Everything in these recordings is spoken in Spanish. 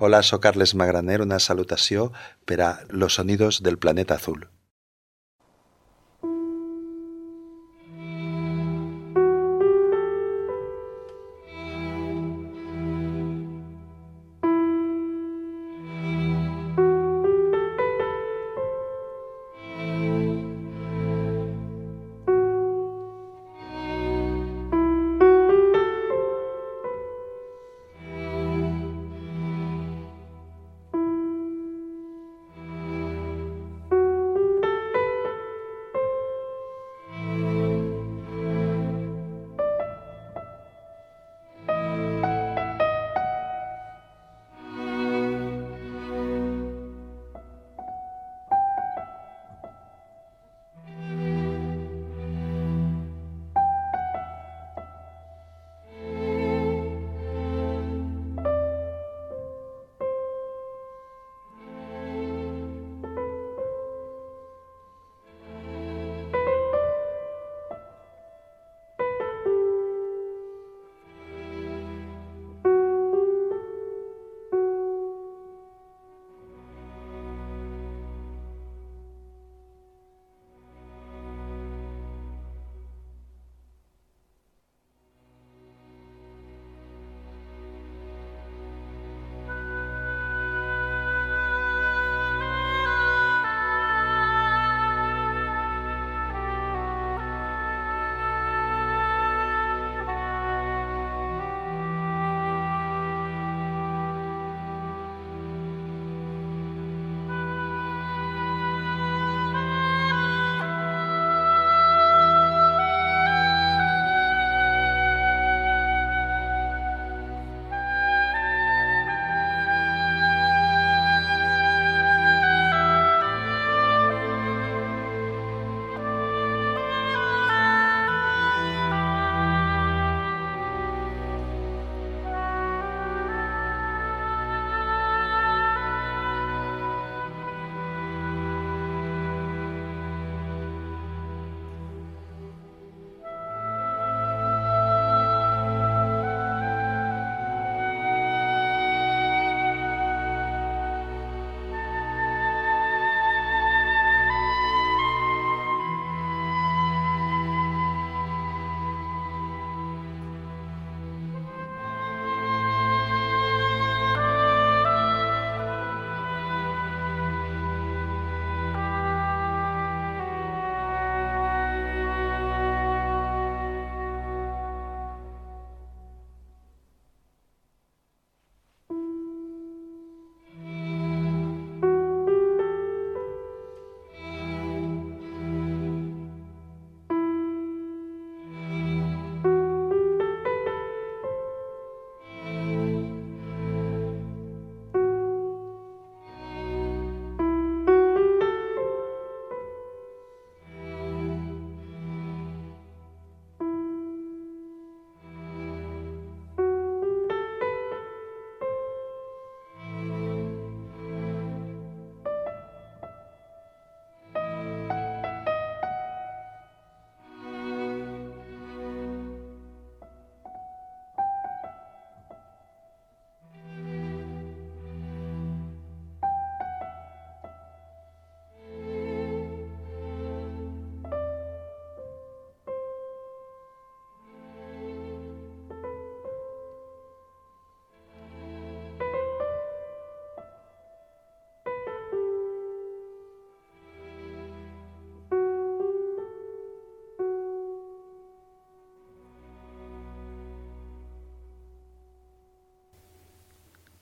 Hola, soc Carles Magraner, una salutació per Los sonidos del planeta azul.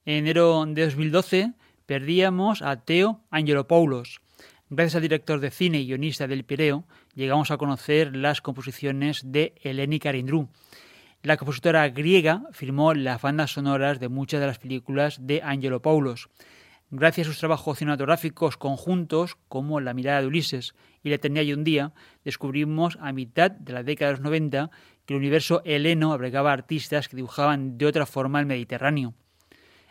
En enero de 2012 perdíamos a Teo Angelopoulos. Gracias al director de cine y guionista del Pireo, llegamos a conocer las composiciones de Eleni Karindrou. La compositora griega firmó las bandas sonoras de muchas de las películas de Angelopoulos. Gracias a sus trabajos cinematográficos conjuntos, como La mirada de Ulises y La eternidad y un día, descubrimos a mitad de la década de los 90 que el universo heleno abrigaba artistas que dibujaban de otra forma el Mediterráneo.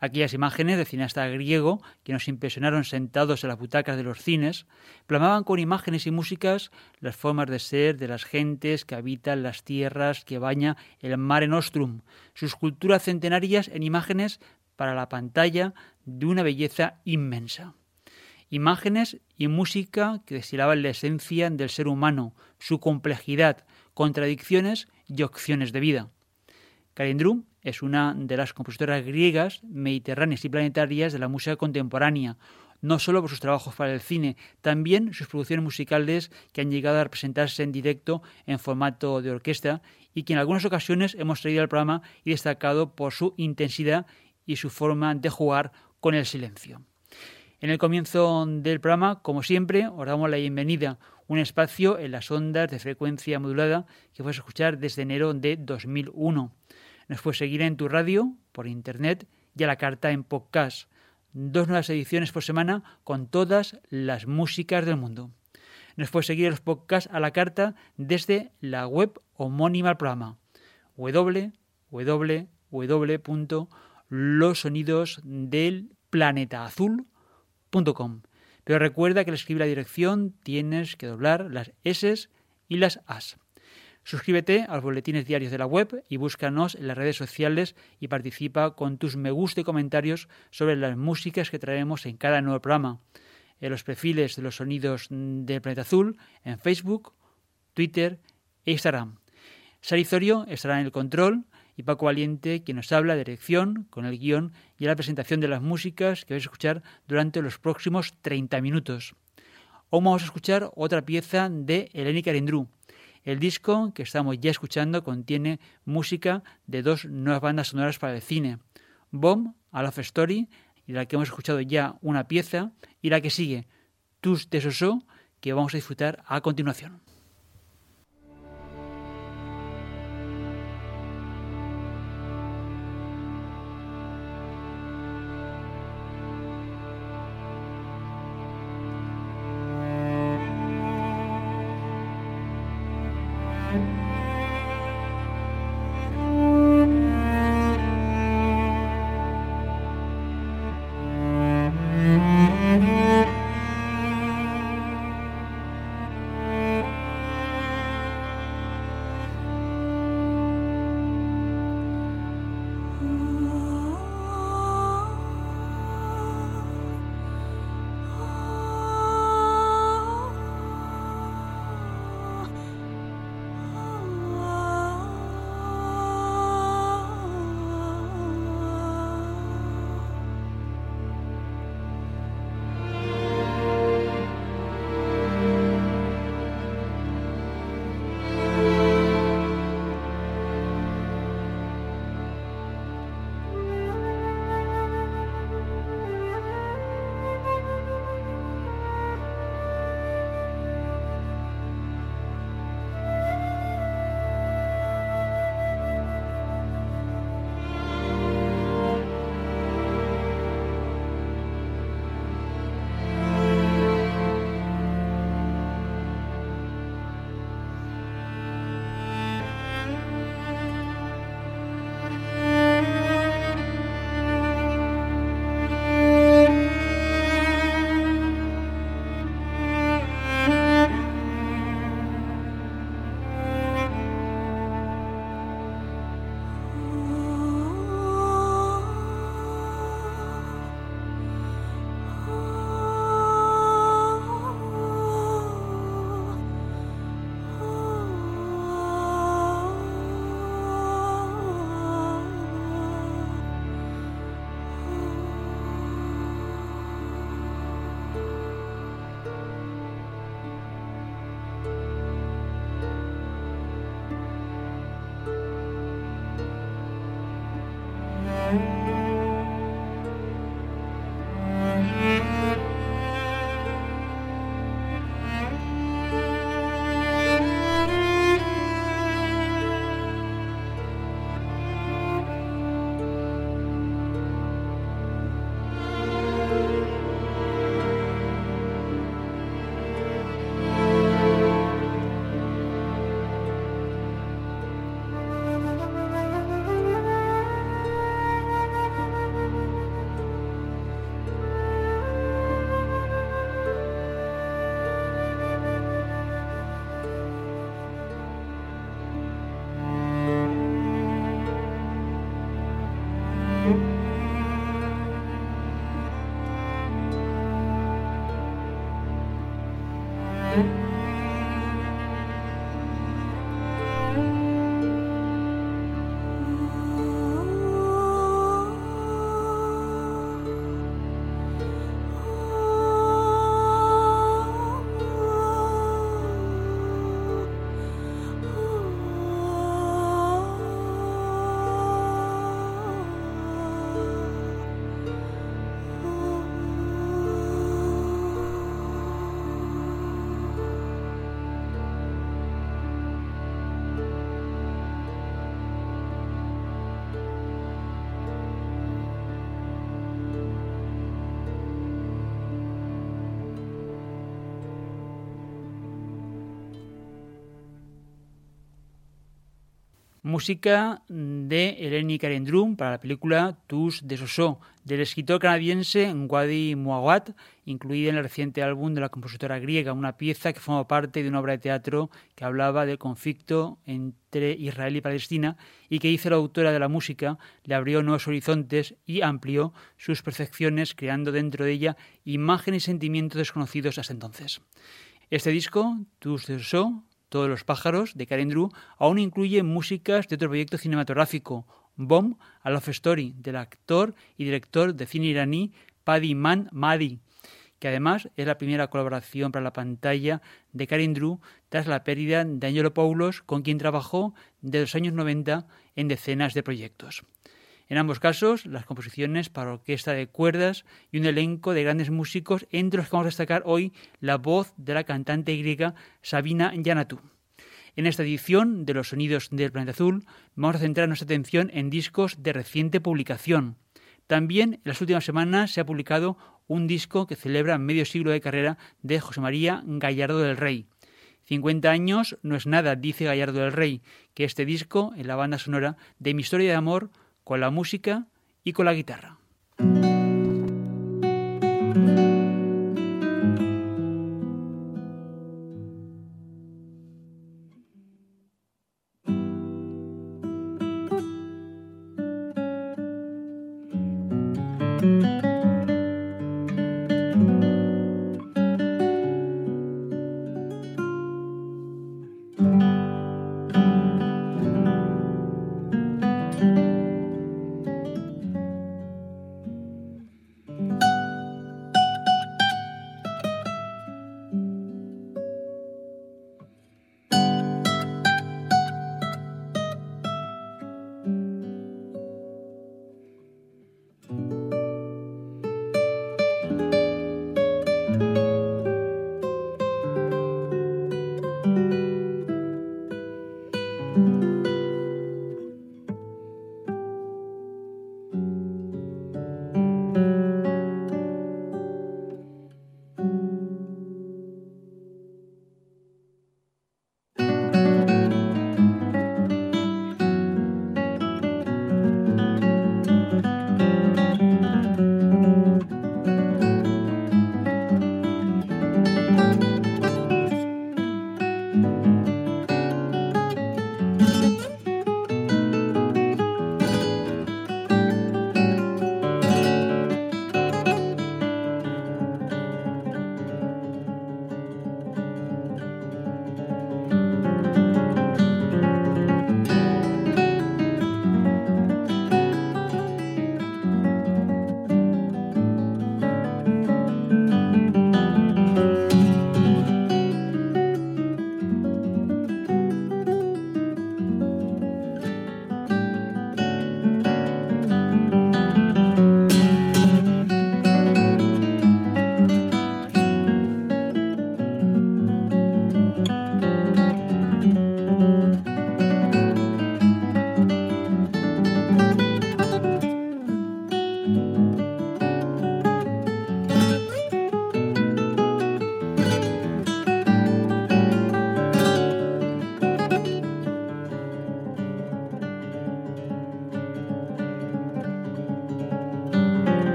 Aquellas imágenes de cineasta griego que nos impresionaron sentados en las butacas de los cines, plamaban con imágenes y músicas las formas de ser de las gentes que habitan las tierras que baña el Mare Nostrum, sus culturas centenarias en imágenes para la pantalla de una belleza inmensa. Imágenes y música que destilaban la esencia del ser humano, su complejidad, contradicciones y opciones de vida. Karindrum es una de las compositoras griegas, mediterráneas y planetarias de la música contemporánea, no solo por sus trabajos para el cine, también sus producciones musicales que han llegado a representarse en directo en formato de orquesta y que en algunas ocasiones hemos traído al programa y destacado por su intensidad y su forma de jugar con el silencio. En el comienzo del programa, como siempre, os damos la bienvenida, un espacio en las ondas de frecuencia modulada que puedes escuchar desde enero de 2001. Nos puedes seguir en tu radio, por internet y a la carta en podcast dos nuevas ediciones por semana con todas las músicas del mundo. Nos puedes seguir los podcasts a la carta desde la web homónima al programa www.losonidosdelplanetaazul.com. Pero recuerda que al escribir la dirección tienes que doblar las S y las As. Suscríbete a los boletines diarios de la web y búscanos en las redes sociales y participa con tus me gusta y comentarios sobre las músicas que traemos en cada nuevo programa. En los perfiles de los sonidos del planeta azul en Facebook, Twitter e Instagram. Sarizorio estará en el control y Paco Valiente quien nos habla de dirección con el guion y la presentación de las músicas que vais a escuchar durante los próximos 30 minutos. Hoy vamos a escuchar otra pieza de Eleni Karindrú el disco que estamos ya escuchando contiene música de dos nuevas bandas sonoras para el cine, Bomb, A Love Story, y la que hemos escuchado ya una pieza, y la que sigue, Tus de Soso, que vamos a disfrutar a continuación. Amen. Música de Eleni Karendrum para la película Tous de Soso, del escritor canadiense Wadi Muawat, incluida en el reciente álbum de la compositora griega, una pieza que forma parte de una obra de teatro que hablaba del conflicto entre Israel y Palestina y que hizo la autora de la música, le abrió nuevos horizontes y amplió sus percepciones, creando dentro de ella imágenes y sentimientos desconocidos hasta entonces. Este disco, Tous de Soso, todos los pájaros, de Karen Drew, aún incluye músicas de otro proyecto cinematográfico, Bomb, A Love Story, del actor y director de cine iraní Paddy Man Mahdi, que además es la primera colaboración para la pantalla de Karen Drew tras la pérdida de Angelo Paulos, con quien trabajó desde los años 90 en decenas de proyectos. En ambos casos, las composiciones para orquesta de cuerdas y un elenco de grandes músicos, entre los que vamos a destacar hoy la voz de la cantante griega Sabina Yanatu. En esta edición de Los Sonidos del Planeta Azul vamos a centrar nuestra atención en discos de reciente publicación. También en las últimas semanas se ha publicado un disco que celebra medio siglo de carrera de José María Gallardo del Rey. 50 años no es nada, dice Gallardo del Rey, que este disco, en la banda sonora de Mi historia de amor, con la música y con la guitarra.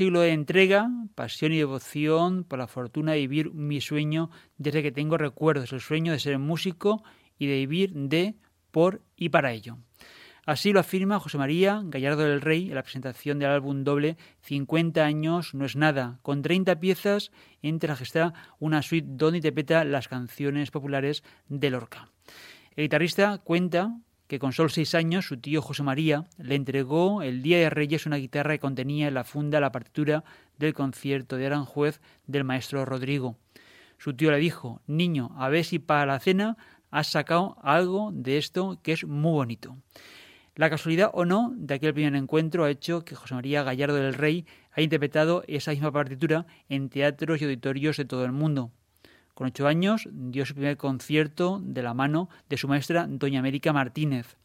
Siglo de entrega, pasión y devoción por la fortuna de vivir mi sueño desde que tengo recuerdos, el sueño de ser músico y de vivir de, por y para ello. Así lo afirma José María Gallardo del Rey en la presentación del álbum doble 50 años no es nada, con 30 piezas entre las que está una suite donde interpreta las canciones populares de Lorca. El guitarrista cuenta que con solo seis años su tío José María le entregó el Día de Reyes una guitarra que contenía en la funda la partitura del concierto de Aranjuez del maestro Rodrigo. Su tío le dijo, niño, a ver si para la cena has sacado algo de esto que es muy bonito. La casualidad o no de aquel primer encuentro ha hecho que José María Gallardo del Rey haya interpretado esa misma partitura en teatros y auditorios de todo el mundo. Con ocho años dio su primer concierto de la mano de su maestra Doña América Martínez.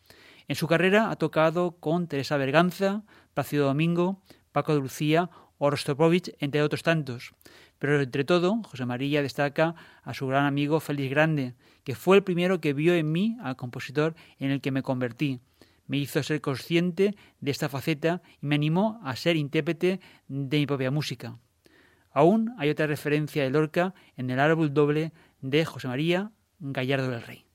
En su carrera ha tocado con Teresa Berganza, Plácido Domingo, Paco de Lucía o Rostropovich, entre otros tantos. Pero entre todo, José María destaca a su gran amigo Félix Grande, que fue el primero que vio en mí al compositor en el que me convertí. Me hizo ser consciente de esta faceta y me animó a ser intérprete de mi propia música. Aún hay otra referencia de Lorca en el árbol doble de José María Gallardo del Rey.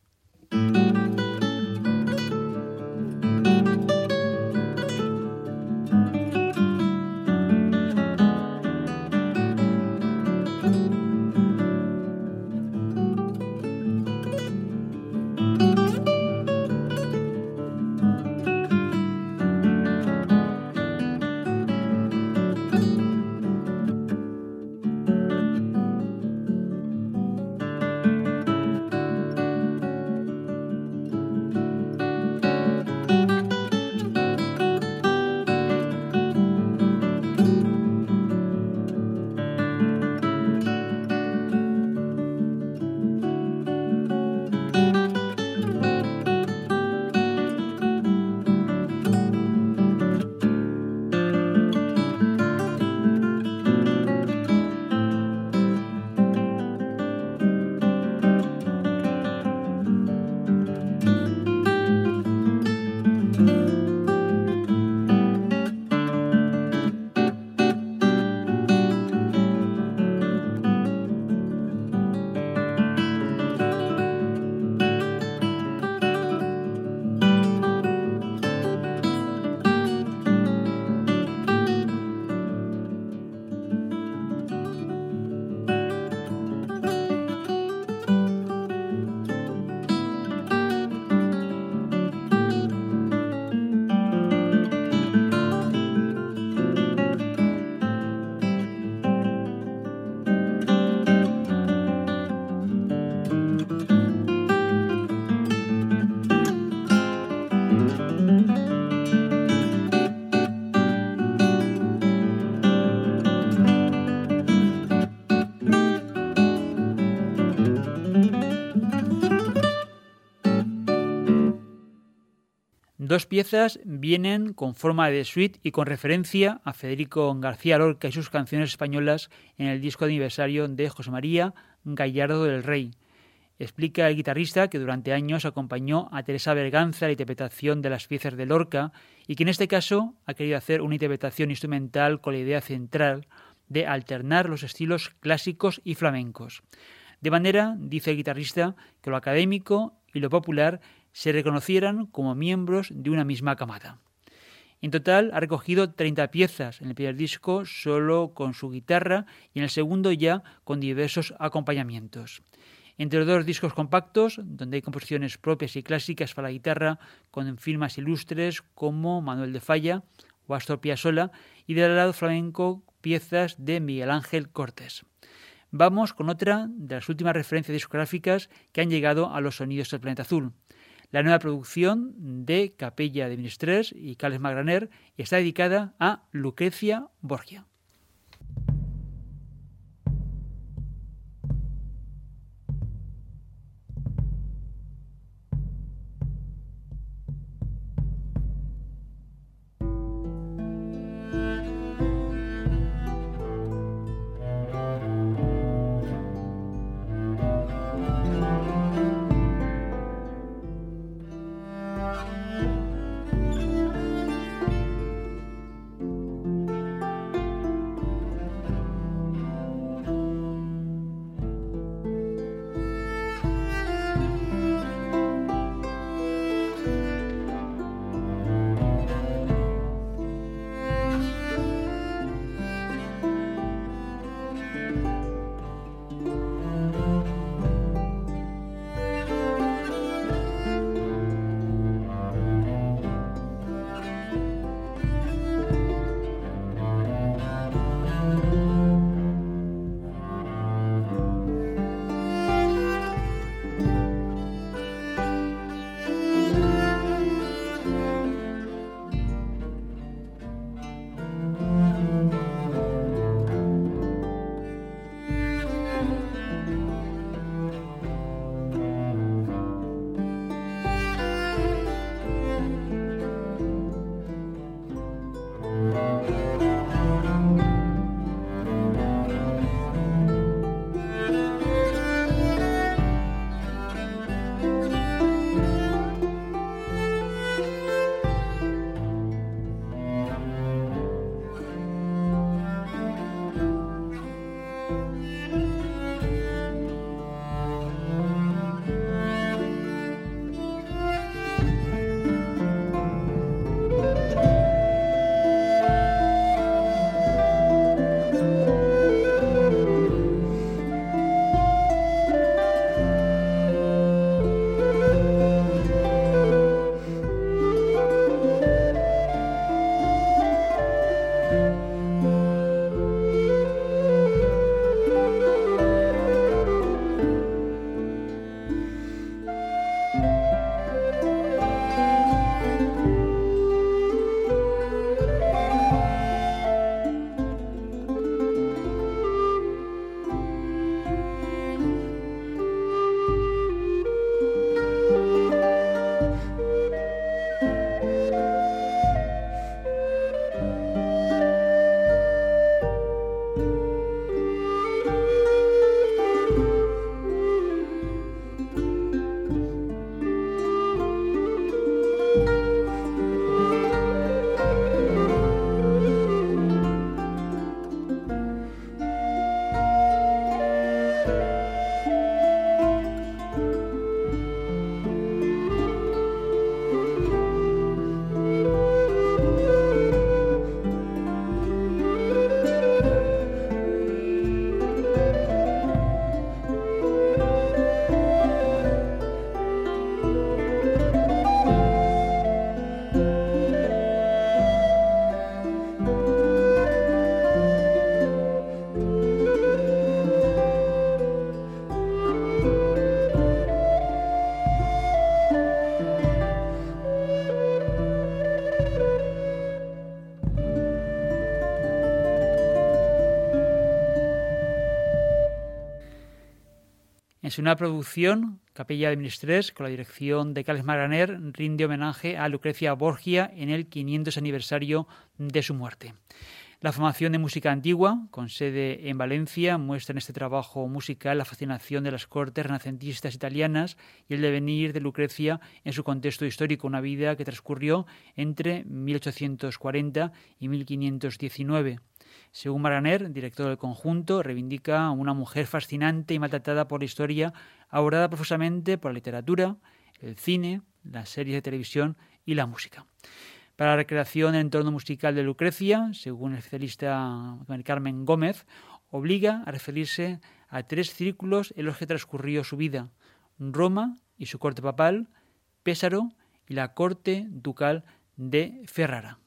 Dos piezas vienen con forma de suite y con referencia a Federico García Lorca y sus canciones españolas en el disco de aniversario de José María Gallardo del Rey. Explica el guitarrista que durante años acompañó a Teresa Berganza en la interpretación de las piezas de Lorca y que en este caso ha querido hacer una interpretación instrumental con la idea central de alternar los estilos clásicos y flamencos. De manera, dice el guitarrista, que lo académico y lo popular se reconocieran como miembros de una misma camada. En total ha recogido 30 piezas en el primer disco solo con su guitarra y en el segundo ya con diversos acompañamientos. Entre los dos discos compactos, donde hay composiciones propias y clásicas para la guitarra con firmas ilustres como Manuel de Falla o Astor Piazzolla y del lado flamenco piezas de Miguel Ángel Cortés. Vamos con otra de las últimas referencias discográficas que han llegado a los sonidos del planeta azul. La nueva producción de Capella de Ministres y Carles Magraner está dedicada a Lucrecia Borgia. Nueva producción, Capella de Ministres, con la dirección de Carles Marganer, rinde homenaje a Lucrecia Borgia en el 500 aniversario de su muerte. La formación de música antigua, con sede en Valencia, muestra en este trabajo musical la fascinación de las cortes renacentistas italianas y el devenir de Lucrecia en su contexto histórico, una vida que transcurrió entre 1840 y 1519. Según Maraner, director del conjunto, reivindica a una mujer fascinante y maltratada por la historia, abordada profusamente por la literatura, el cine, las series de televisión y la música para la recreación del entorno musical de Lucrecia, según el especialista Carmen Gómez, obliga a referirse a tres círculos en los que transcurrió su vida, Roma y su corte papal, Pésaro y la corte ducal de Ferrara.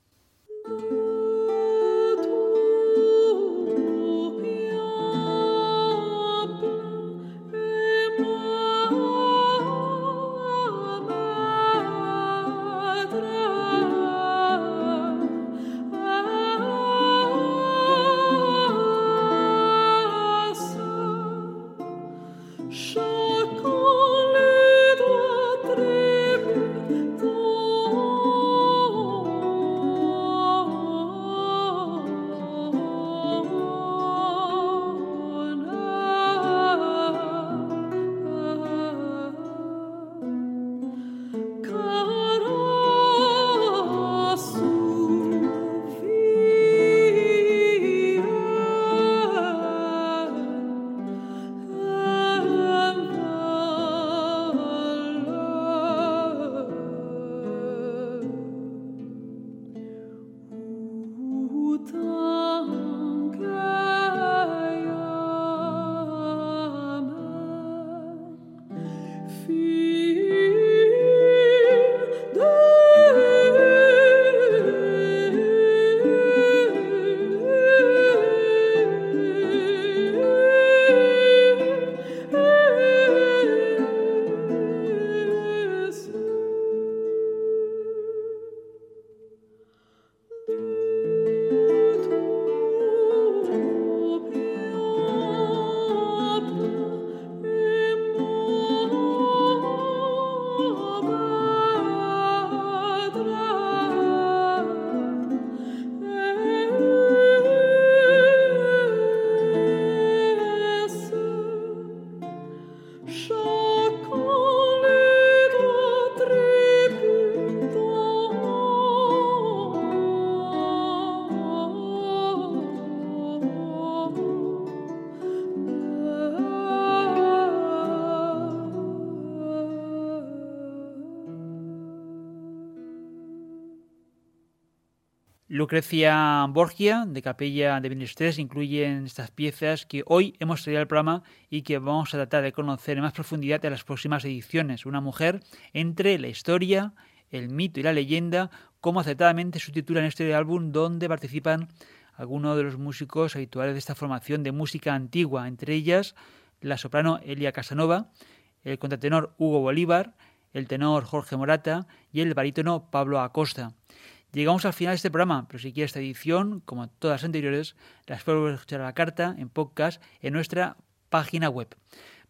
Lucrecia Borgia, de Capella de Benestres, incluyen estas piezas que hoy hemos traído al programa y que vamos a tratar de conocer en más profundidad en las próximas ediciones. Una mujer entre la historia, el mito y la leyenda, como acertadamente subtitula en este álbum, donde participan algunos de los músicos habituales de esta formación de música antigua, entre ellas la soprano Elia Casanova, el contratenor Hugo Bolívar, el tenor Jorge Morata y el barítono Pablo Acosta. Llegamos al final de este programa, pero si quieres esta edición, como todas anteriores, las puedes escuchar a la carta en podcast en nuestra página web.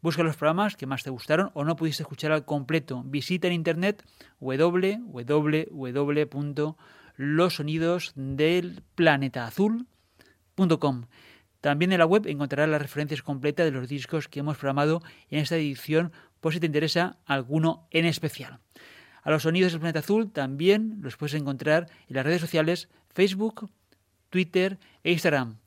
Busca los programas que más te gustaron o no pudiste escuchar al completo. Visita en internet www.losonidosdelplanetaazul.com. También en la web encontrarás las referencias completas de los discos que hemos programado en esta edición por si te interesa alguno en especial. A los sonidos del planeta azul también los puedes encontrar en las redes sociales Facebook, Twitter e Instagram.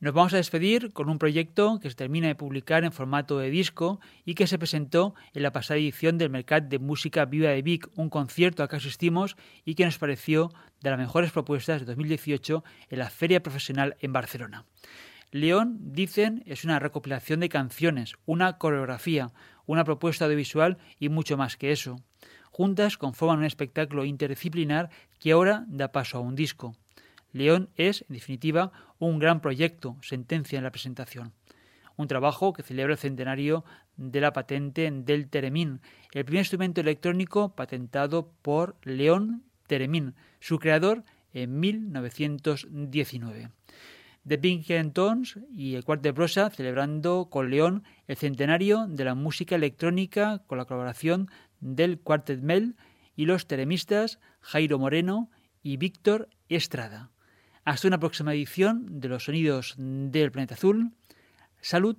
Nos vamos a despedir con un proyecto que se termina de publicar en formato de disco y que se presentó en la pasada edición del Mercat de Música Viva de Vic, un concierto al que asistimos y que nos pareció de las mejores propuestas de 2018 en la Feria Profesional en Barcelona. León, dicen, es una recopilación de canciones, una coreografía, una propuesta audiovisual y mucho más que eso. Juntas conforman un espectáculo interdisciplinar que ahora da paso a un disco. León es, en definitiva, un gran proyecto, sentencia en la presentación. Un trabajo que celebra el centenario de la patente del Teremín, el primer instrumento electrónico patentado por León Teremín, su creador en 1919. The Pink Tones y el Cuarto de Prosa celebrando con León el centenario de la música electrónica con la colaboración del Quartet Mel y los teremistas Jairo Moreno y Víctor Estrada. Hasta una próxima edición de los sonidos del planeta azul. Salud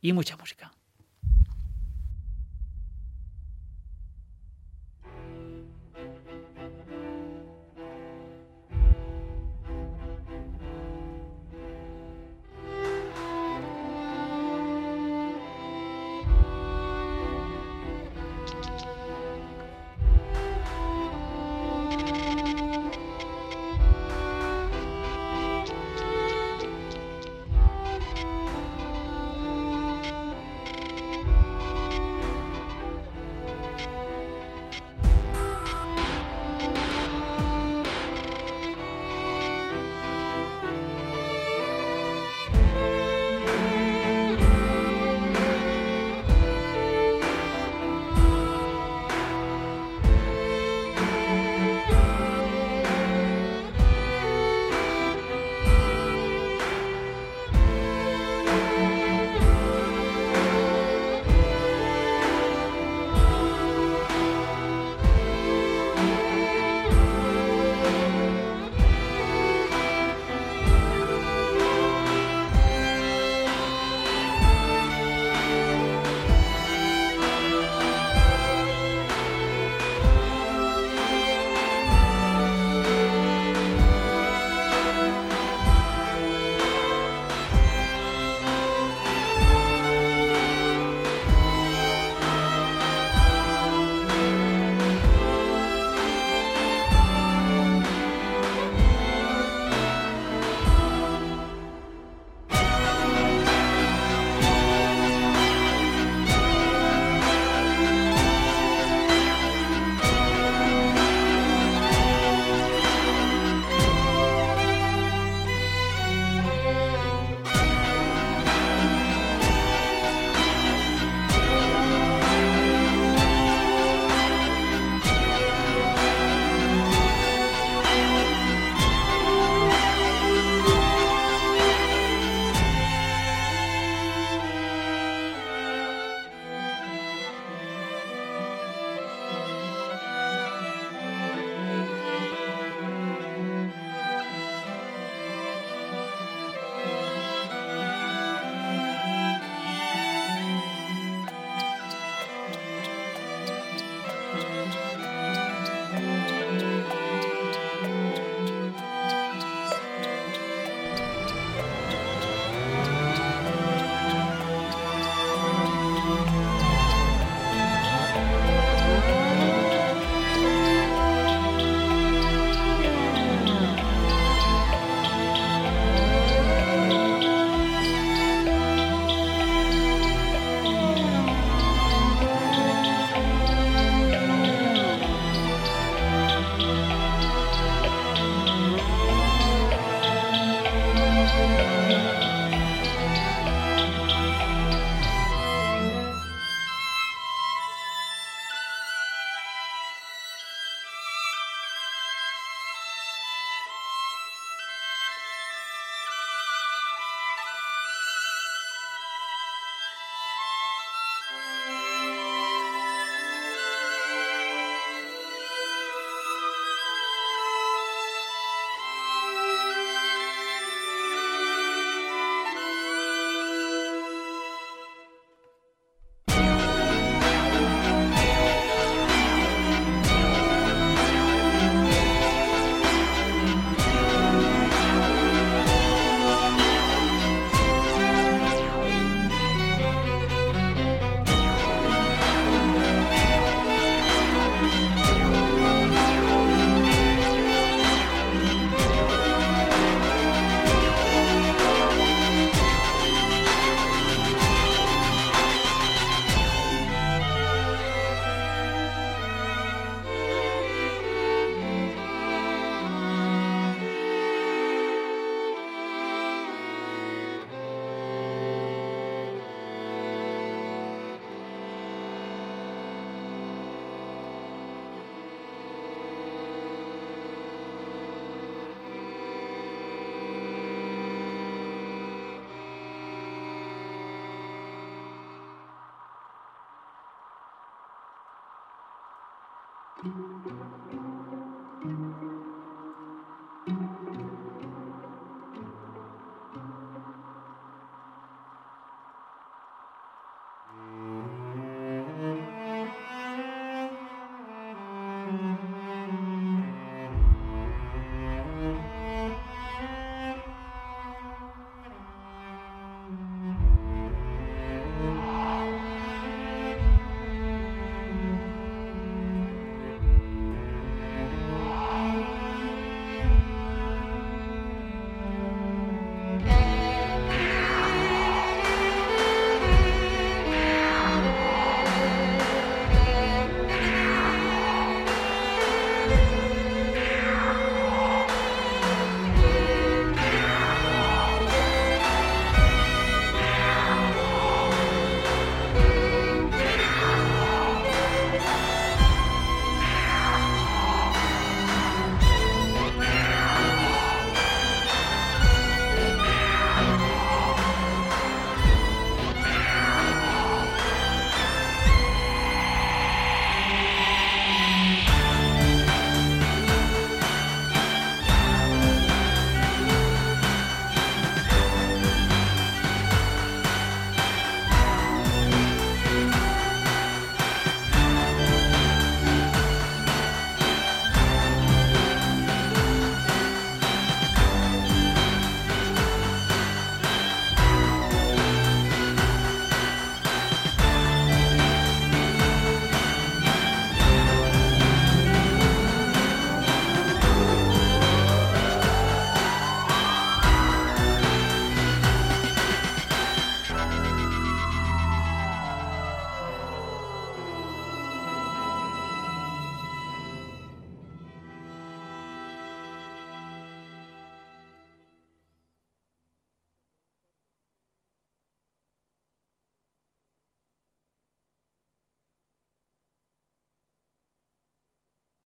y mucha música.